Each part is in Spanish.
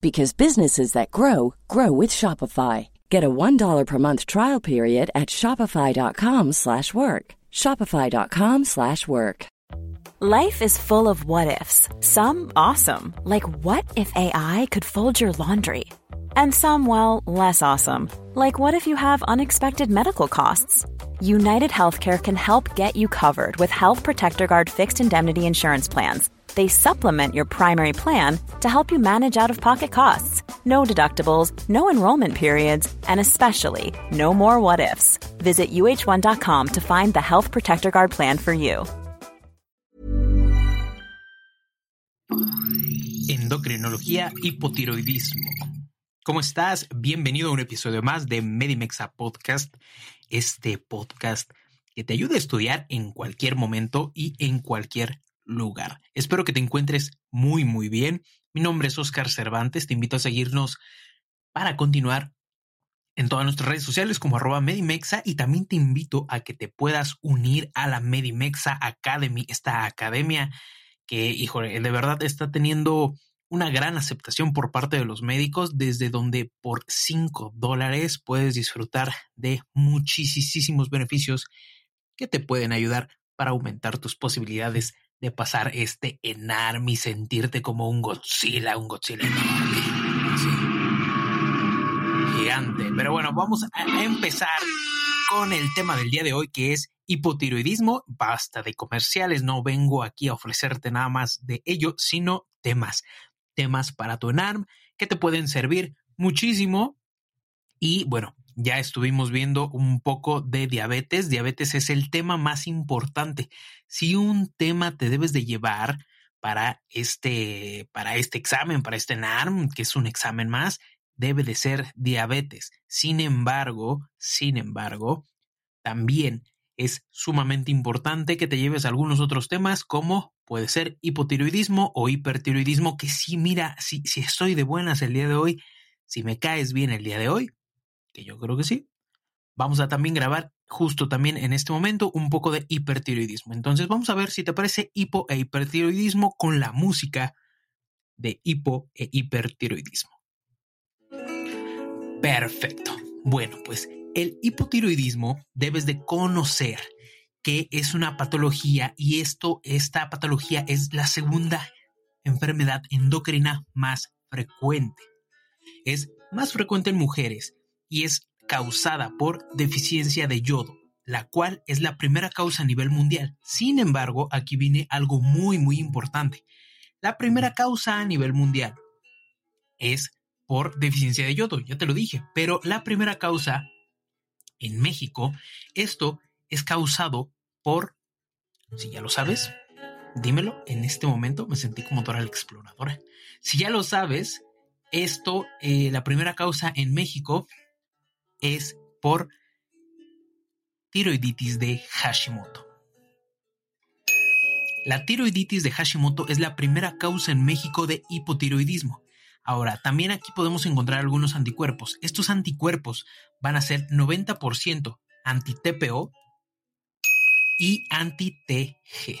because businesses that grow grow with Shopify. Get a $1 per month trial period at shopify.com/work. shopify.com/work. Life is full of what ifs. Some awesome, like what if AI could fold your laundry? And some well, less awesome, like what if you have unexpected medical costs? United Healthcare can help get you covered with Health Protector Guard fixed indemnity insurance plans they supplement your primary plan to help you manage out of pocket costs. No deductibles, no enrollment periods, and especially no more what ifs. Visit uh1.com to find the Health Protector Guard plan for you. Endocrinología, hipotiroidismo. ¿Cómo estás? Bienvenido a un episodio más de Medimexa Podcast, este podcast que te ayuda a estudiar en cualquier momento y en cualquier lugar. Espero que te encuentres muy, muy bien. Mi nombre es Oscar Cervantes. Te invito a seguirnos para continuar en todas nuestras redes sociales como arroba Medimexa y también te invito a que te puedas unir a la Medimexa Academy, esta academia que, híjole, de verdad está teniendo una gran aceptación por parte de los médicos, desde donde por 5 dólares puedes disfrutar de muchísimos beneficios que te pueden ayudar para aumentar tus posibilidades de pasar este enarme y sentirte como un Godzilla, un Godzilla enorme. Gigante. Pero bueno, vamos a empezar con el tema del día de hoy que es hipotiroidismo. Basta de comerciales, no vengo aquí a ofrecerte nada más de ello, sino temas. Temas para tu ENARM que te pueden servir muchísimo. Y bueno, ya estuvimos viendo un poco de diabetes. Diabetes es el tema más importante. Si un tema te debes de llevar para este, para este examen, para este NARM, que es un examen más, debe de ser diabetes. Sin embargo, sin embargo, también es sumamente importante que te lleves algunos otros temas como puede ser hipotiroidismo o hipertiroidismo, que si mira, si, si estoy de buenas el día de hoy, si me caes bien el día de hoy, que yo creo que sí. Vamos a también grabar justo también en este momento un poco de hipertiroidismo. Entonces vamos a ver si te parece hipo e hipertiroidismo con la música de hipo e hipertiroidismo. Perfecto. Bueno, pues el hipotiroidismo debes de conocer que es una patología y esto, esta patología es la segunda enfermedad endocrina más frecuente. Es más frecuente en mujeres y es causada por deficiencia de yodo, la cual es la primera causa a nivel mundial. Sin embargo, aquí viene algo muy, muy importante. La primera causa a nivel mundial es por deficiencia de yodo, ya te lo dije, pero la primera causa en México, esto es causado por, si ya lo sabes, dímelo, en este momento me sentí como Dora la Exploradora. Si ya lo sabes, esto, eh, la primera causa en México es por tiroiditis de Hashimoto. La tiroiditis de Hashimoto es la primera causa en México de hipotiroidismo. Ahora, también aquí podemos encontrar algunos anticuerpos. Estos anticuerpos van a ser 90% anti-TPO y anti-TG.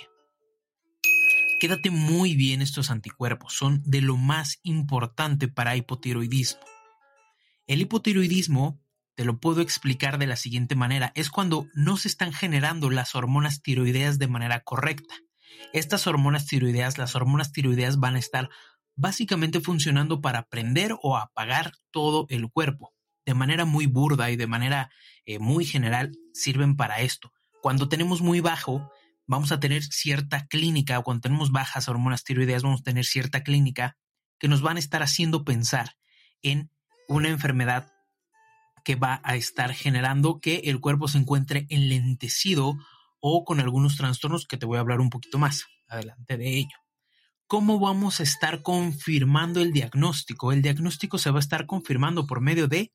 Quédate muy bien estos anticuerpos, son de lo más importante para hipotiroidismo. El hipotiroidismo te lo puedo explicar de la siguiente manera. Es cuando no se están generando las hormonas tiroideas de manera correcta. Estas hormonas tiroideas, las hormonas tiroideas van a estar básicamente funcionando para prender o apagar todo el cuerpo. De manera muy burda y de manera eh, muy general sirven para esto. Cuando tenemos muy bajo, vamos a tener cierta clínica, o cuando tenemos bajas hormonas tiroideas, vamos a tener cierta clínica que nos van a estar haciendo pensar en una enfermedad que va a estar generando que el cuerpo se encuentre enlentecido o con algunos trastornos que te voy a hablar un poquito más adelante de ello. ¿Cómo vamos a estar confirmando el diagnóstico? El diagnóstico se va a estar confirmando por medio de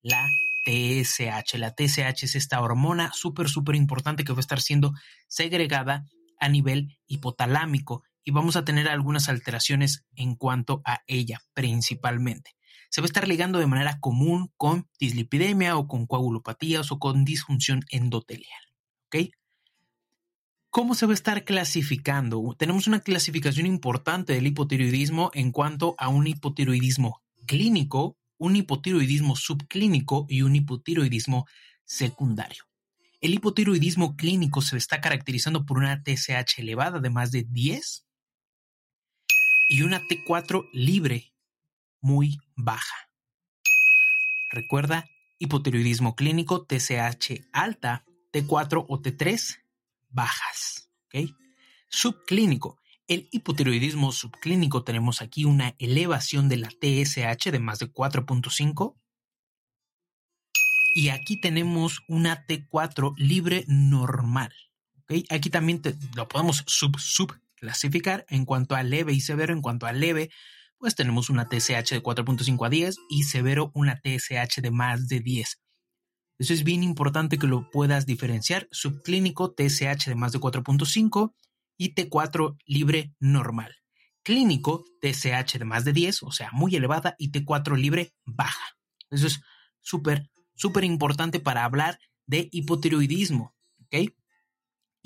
la TSH. La TSH es esta hormona súper, súper importante que va a estar siendo segregada a nivel hipotalámico y vamos a tener algunas alteraciones en cuanto a ella principalmente se va a estar ligando de manera común con dislipidemia o con coagulopatías o con disfunción endotelial. ¿Ok? ¿Cómo se va a estar clasificando? Tenemos una clasificación importante del hipotiroidismo en cuanto a un hipotiroidismo clínico, un hipotiroidismo subclínico y un hipotiroidismo secundario. El hipotiroidismo clínico se está caracterizando por una TSH elevada de más de 10 y una T4 libre muy baja. Recuerda, hipotiroidismo clínico, TSH alta, T4 o T3 bajas. Subclínico. El hipotiroidismo subclínico tenemos aquí una elevación de la TSH de más de 4.5. Y aquí tenemos una T4 libre normal. Aquí también lo podemos sub, en cuanto a leve y severo. En cuanto a leve, pues tenemos una TSH de 4.5 a 10 y severo una TSH de más de 10. Eso es bien importante que lo puedas diferenciar. Subclínico TSH de más de 4.5 y T4 libre normal. Clínico TSH de más de 10, o sea, muy elevada, y T4 libre baja. Eso es súper, súper importante para hablar de hipotiroidismo. ¿ok?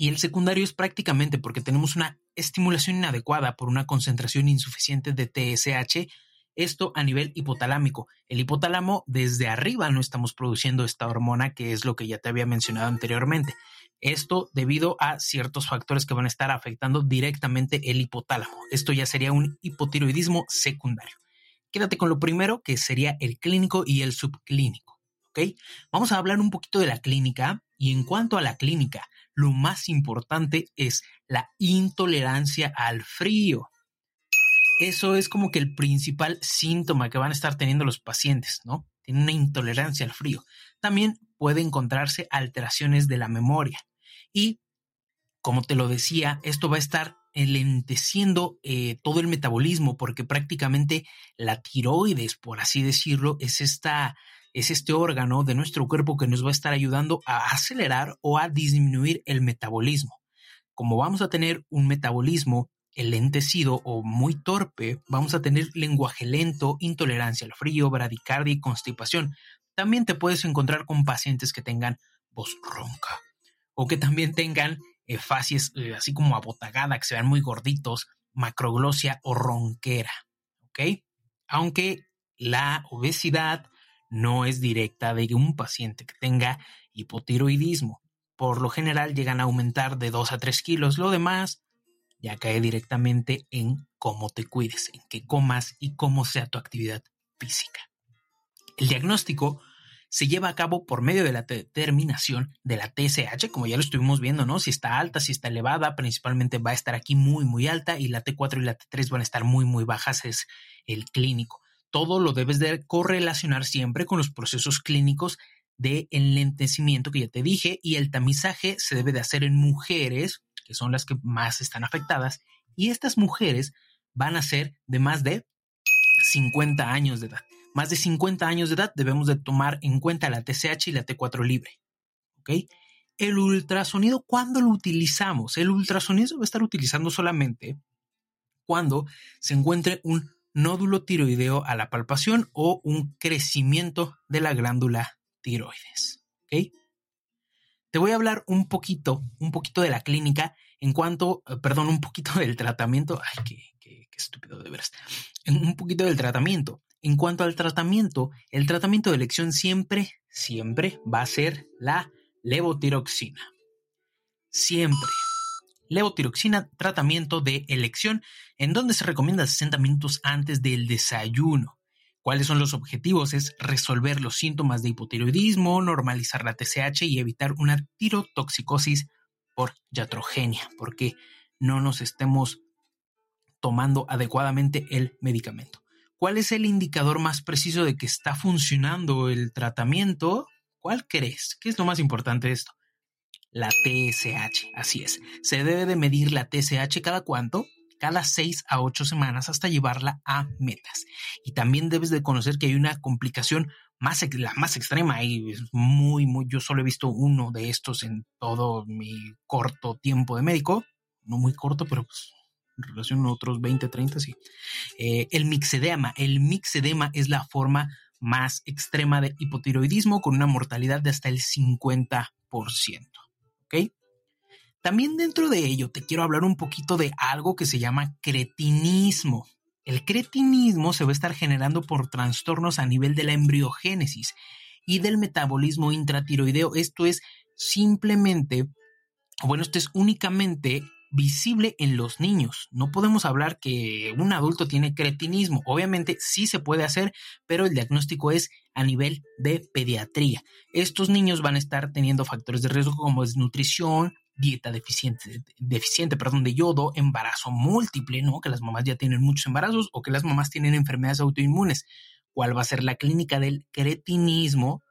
Y el secundario es prácticamente porque tenemos una estimulación inadecuada por una concentración insuficiente de TSH, esto a nivel hipotalámico. El hipotálamo desde arriba no estamos produciendo esta hormona que es lo que ya te había mencionado anteriormente. Esto debido a ciertos factores que van a estar afectando directamente el hipotálamo. Esto ya sería un hipotiroidismo secundario. Quédate con lo primero que sería el clínico y el subclínico. ¿Ok? Vamos a hablar un poquito de la clínica y en cuanto a la clínica, lo más importante es la intolerancia al frío. Eso es como que el principal síntoma que van a estar teniendo los pacientes, ¿no? Tienen una intolerancia al frío. También puede encontrarse alteraciones de la memoria. Y, como te lo decía, esto va a estar enlenteciendo eh, todo el metabolismo porque prácticamente la tiroides, por así decirlo, es esta es este órgano de nuestro cuerpo que nos va a estar ayudando a acelerar o a disminuir el metabolismo. Como vamos a tener un metabolismo lentecido o muy torpe, vamos a tener lenguaje lento, intolerancia al frío, bradicardia y constipación. También te puedes encontrar con pacientes que tengan voz ronca o que también tengan eh, eh, así como abotagada, que se vean muy gorditos, macroglosia o ronquera. ¿Ok? Aunque la obesidad, no es directa de un paciente que tenga hipotiroidismo. Por lo general llegan a aumentar de 2 a 3 kilos. Lo demás ya cae directamente en cómo te cuides, en qué comas y cómo sea tu actividad física. El diagnóstico se lleva a cabo por medio de la determinación de la TSH, como ya lo estuvimos viendo, ¿no? Si está alta, si está elevada, principalmente va a estar aquí muy, muy alta y la T4 y la T3 van a estar muy, muy bajas, es el clínico todo lo debes de correlacionar siempre con los procesos clínicos de enlentecimiento que ya te dije y el tamizaje se debe de hacer en mujeres, que son las que más están afectadas, y estas mujeres van a ser de más de 50 años de edad. Más de 50 años de edad debemos de tomar en cuenta la TSH y la T4 libre. ¿Ok? El ultrasonido, ¿cuándo lo utilizamos? El ultrasonido se va a estar utilizando solamente cuando se encuentre un nódulo tiroideo a la palpación o un crecimiento de la glándula tiroides. Te voy a hablar un poquito, un poquito de la clínica en cuanto, eh, perdón, un poquito del tratamiento. Ay, qué, qué, qué estúpido de veras. Un poquito del tratamiento. En cuanto al tratamiento, el tratamiento de elección siempre, siempre va a ser la levotiroxina. Siempre. Levotiroxina, tratamiento de elección, en donde se recomienda 60 minutos antes del desayuno. ¿Cuáles son los objetivos? Es resolver los síntomas de hipotiroidismo, normalizar la TSH y evitar una tirotoxicosis por iatrogenia, porque no nos estemos tomando adecuadamente el medicamento. ¿Cuál es el indicador más preciso de que está funcionando el tratamiento? ¿Cuál crees? ¿Qué es lo más importante de esto? La TSH, así es. Se debe de medir la TSH cada cuánto? Cada seis a ocho semanas hasta llevarla a metas. Y también debes de conocer que hay una complicación más, la más extrema y muy, muy, yo solo he visto uno de estos en todo mi corto tiempo de médico, no muy corto, pero pues en relación a otros 20, 30, sí. Eh, el mixedema. El mixedema es la forma más extrema de hipotiroidismo con una mortalidad de hasta el 50%. ¿Ok? También dentro de ello te quiero hablar un poquito de algo que se llama cretinismo. El cretinismo se va a estar generando por trastornos a nivel de la embriogénesis y del metabolismo intratiroideo. Esto es simplemente, bueno, esto es únicamente visible en los niños. No podemos hablar que un adulto tiene cretinismo. Obviamente sí se puede hacer, pero el diagnóstico es a nivel de pediatría. Estos niños van a estar teniendo factores de riesgo como desnutrición, dieta deficiente, deficiente perdón, de yodo, embarazo múltiple, ¿no? Que las mamás ya tienen muchos embarazos o que las mamás tienen enfermedades autoinmunes. ¿Cuál va a ser la clínica del cretinismo?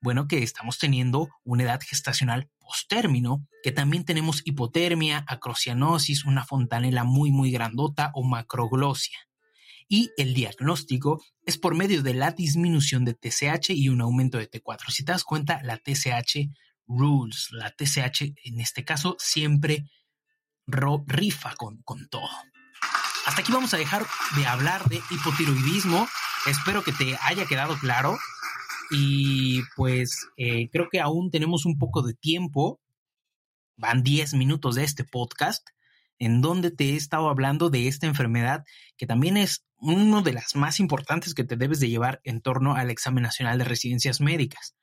Bueno, que estamos teniendo una edad gestacional postérmino, que también tenemos hipotermia, acrocianosis, una fontanela muy, muy grandota o macroglosia. Y el diagnóstico es por medio de la disminución de TSH y un aumento de T4. Si te das cuenta, la TSH rules. La TSH, en este caso, siempre rifa con, con todo. Hasta aquí vamos a dejar de hablar de hipotiroidismo. Espero que te haya quedado claro. Y pues eh, creo que aún tenemos un poco de tiempo. Van 10 minutos de este podcast en donde te he estado hablando de esta enfermedad que también es una de las más importantes que te debes de llevar en torno al examen nacional de residencias médicas.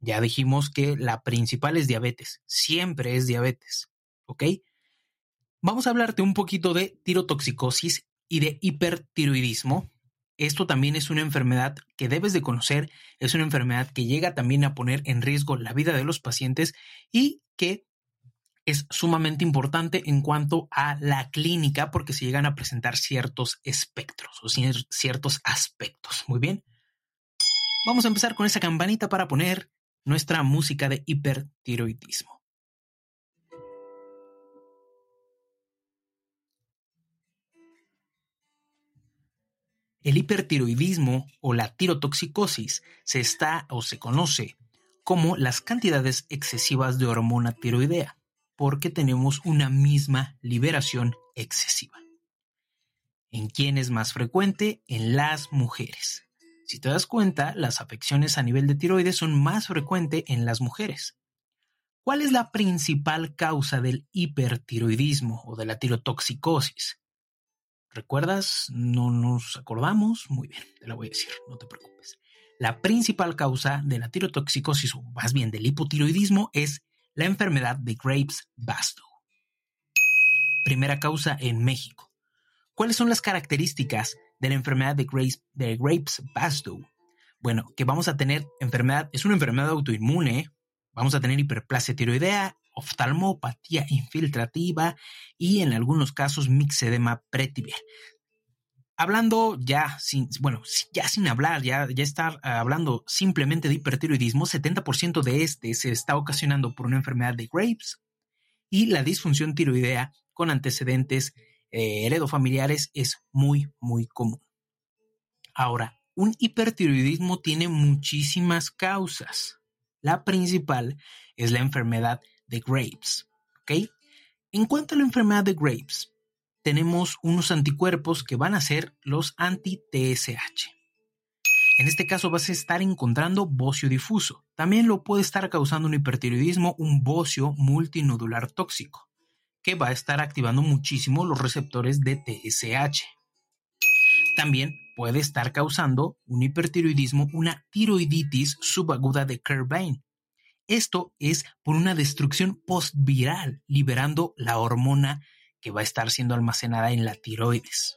Ya dijimos que la principal es diabetes, siempre es diabetes, ¿ok? Vamos a hablarte un poquito de tirotoxicosis y de hipertiroidismo. Esto también es una enfermedad que debes de conocer, es una enfermedad que llega también a poner en riesgo la vida de los pacientes y que es sumamente importante en cuanto a la clínica porque se llegan a presentar ciertos espectros o ciertos aspectos. Muy bien. Vamos a empezar con esa campanita para poner nuestra música de hipertiroidismo. El hipertiroidismo o la tirotoxicosis se está o se conoce como las cantidades excesivas de hormona tiroidea, porque tenemos una misma liberación excesiva. ¿En quién es más frecuente? En las mujeres. Si te das cuenta, las afecciones a nivel de tiroides son más frecuentes en las mujeres. ¿Cuál es la principal causa del hipertiroidismo o de la tirotoxicosis? ¿Recuerdas? No nos acordamos. Muy bien, te la voy a decir, no te preocupes. La principal causa de la tirotoxicosis, o más bien del hipotiroidismo, es la enfermedad de Graves-Bastow. Primera causa en México. ¿Cuáles son las características de la enfermedad de, Graves, de Graves-Bastow. Bueno, que vamos a tener enfermedad, es una enfermedad autoinmune, vamos a tener hiperplasia tiroidea, oftalmopatía infiltrativa y en algunos casos mixedema pretibial. Hablando ya sin, bueno, ya sin hablar, ya, ya estar hablando simplemente de hipertiroidismo, 70% de este se está ocasionando por una enfermedad de Graves y la disfunción tiroidea con antecedentes eh, heredofamiliares es muy, muy común. Ahora, un hipertiroidismo tiene muchísimas causas. La principal es la enfermedad de Graves. ¿ok? En cuanto a la enfermedad de Graves, tenemos unos anticuerpos que van a ser los anti-TSH. En este caso vas a estar encontrando bocio difuso. También lo puede estar causando un hipertiroidismo, un bocio multinodular tóxico que va a estar activando muchísimo los receptores de TSH. También puede estar causando un hipertiroidismo, una tiroiditis subaguda de Kerbein. Esto es por una destrucción postviral, liberando la hormona que va a estar siendo almacenada en la tiroides.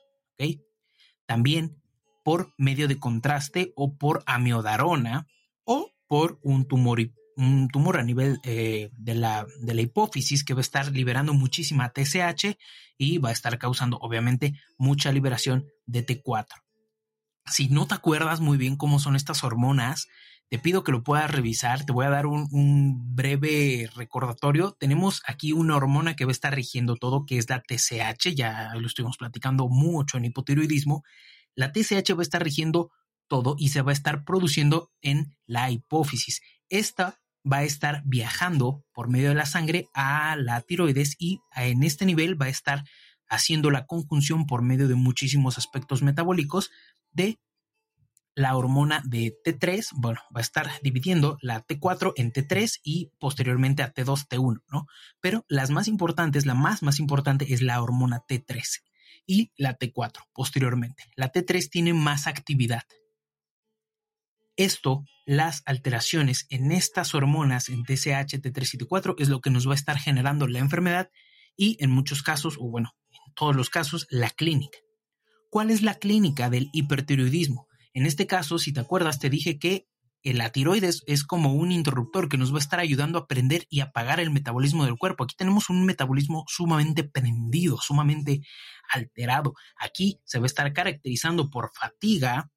También por medio de contraste o por amiodarona o por un tumor, un tumor a nivel eh, de, la, de la hipófisis que va a estar liberando muchísima TSH y va a estar causando obviamente mucha liberación de T4. Si no te acuerdas muy bien cómo son estas hormonas, te pido que lo puedas revisar. Te voy a dar un, breve recordatorio. Tenemos aquí una hormona que va a estar rigiendo todo, que es la TSH. Ya lo estuvimos platicando mucho en hipotiroidismo. La TSH va a estar rigiendo todo y se va a estar produciendo en la hipófisis. Esta va a estar viajando por medio de la sangre a la tiroides y en este nivel va a estar haciendo la conjunción por medio de muchísimos aspectos metabólicos de la hormona de T3, bueno, va a estar dividiendo la T4 en T3 y posteriormente a T2, T1, ¿no? Pero las más importantes, la más más importante es la hormona T3 y la T4 posteriormente. La T3 tiene más actividad. Esto, las alteraciones en estas hormonas, en TSH, T3 y T4, es lo que nos va a estar generando la enfermedad y en muchos casos, o bueno, en todos los casos, la clínica. ¿Cuál es la clínica del hipertiroidismo? En este caso, si te acuerdas, te dije que la tiroides es como un interruptor que nos va a estar ayudando a prender y apagar el metabolismo del cuerpo. Aquí tenemos un metabolismo sumamente prendido, sumamente alterado. Aquí se va a estar caracterizando por fatiga,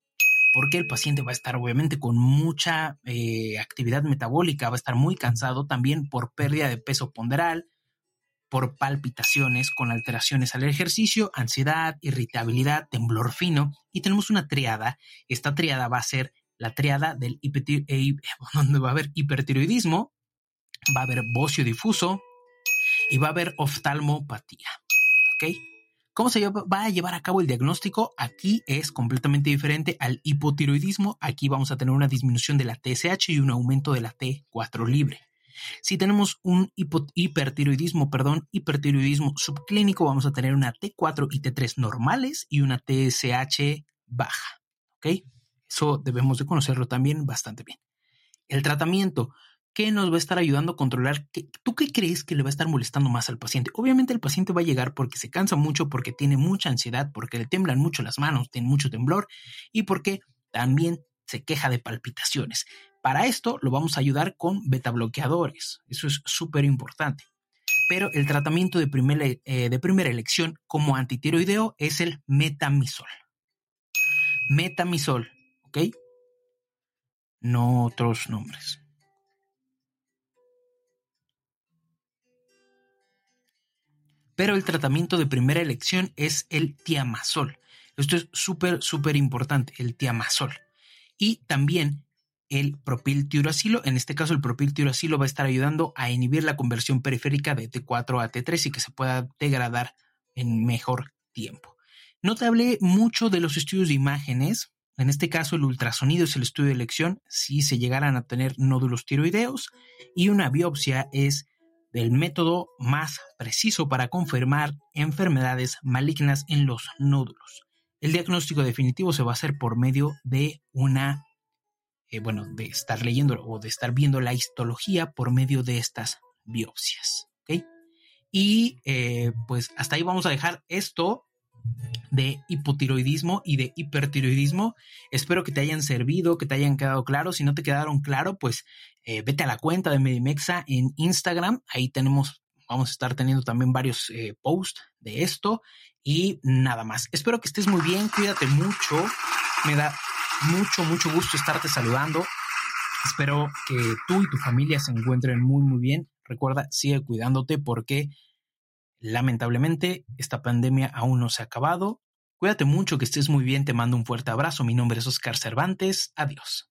porque el paciente va a estar obviamente con mucha eh, actividad metabólica, va a estar muy cansado, también por pérdida de peso ponderal, por palpitaciones con alteraciones al ejercicio, ansiedad, irritabilidad, temblor fino. Y tenemos una triada. Esta triada va a ser la triada del eh, donde va a haber hipertiroidismo, va a haber bocio difuso y va a haber oftalmopatía. ¿Ok? ¿Cómo se va a llevar a cabo el diagnóstico? Aquí es completamente diferente al hipotiroidismo. Aquí vamos a tener una disminución de la TSH y un aumento de la T4 libre. Si tenemos un hipertiroidismo, perdón, hipertiroidismo subclínico, vamos a tener una T4 y T3 normales y una TSH baja. ¿Ok? Eso debemos de conocerlo también bastante bien. El tratamiento, ¿qué nos va a estar ayudando a controlar? ¿Tú qué crees que le va a estar molestando más al paciente? Obviamente el paciente va a llegar porque se cansa mucho, porque tiene mucha ansiedad, porque le temblan mucho las manos, tiene mucho temblor y porque también se queja de palpitaciones. Para esto lo vamos a ayudar con beta bloqueadores. Eso es súper importante. Pero el tratamiento de primera, eh, de primera elección como antitiroideo es el metamisol. Metamisol, ¿ok? No otros nombres. Pero el tratamiento de primera elección es el tiamazol. Esto es súper, súper importante, el tiamazol. Y también el propiltiuracilo. En este caso, el propiltiuracilo va a estar ayudando a inhibir la conversión periférica de T4 a T3 y que se pueda degradar en mejor tiempo. No te hablé mucho de los estudios de imágenes. En este caso, el ultrasonido es el estudio de elección si se llegaran a tener nódulos tiroideos y una biopsia es el método más preciso para confirmar enfermedades malignas en los nódulos. El diagnóstico definitivo se va a hacer por medio de una eh, bueno, de estar leyendo o de estar viendo la histología por medio de estas biopsias. Y eh, pues hasta ahí vamos a dejar esto de hipotiroidismo y de hipertiroidismo. Espero que te hayan servido, que te hayan quedado claro. Si no te quedaron claro, pues eh, vete a la cuenta de Medimexa en Instagram. Ahí tenemos, vamos a estar teniendo también varios posts de esto y nada más. Espero que estés muy bien, cuídate mucho. Me da mucho, mucho gusto estarte saludando. Espero que tú y tu familia se encuentren muy, muy bien. Recuerda, sigue cuidándote porque lamentablemente esta pandemia aún no se ha acabado. Cuídate mucho, que estés muy bien. Te mando un fuerte abrazo. Mi nombre es Oscar Cervantes. Adiós.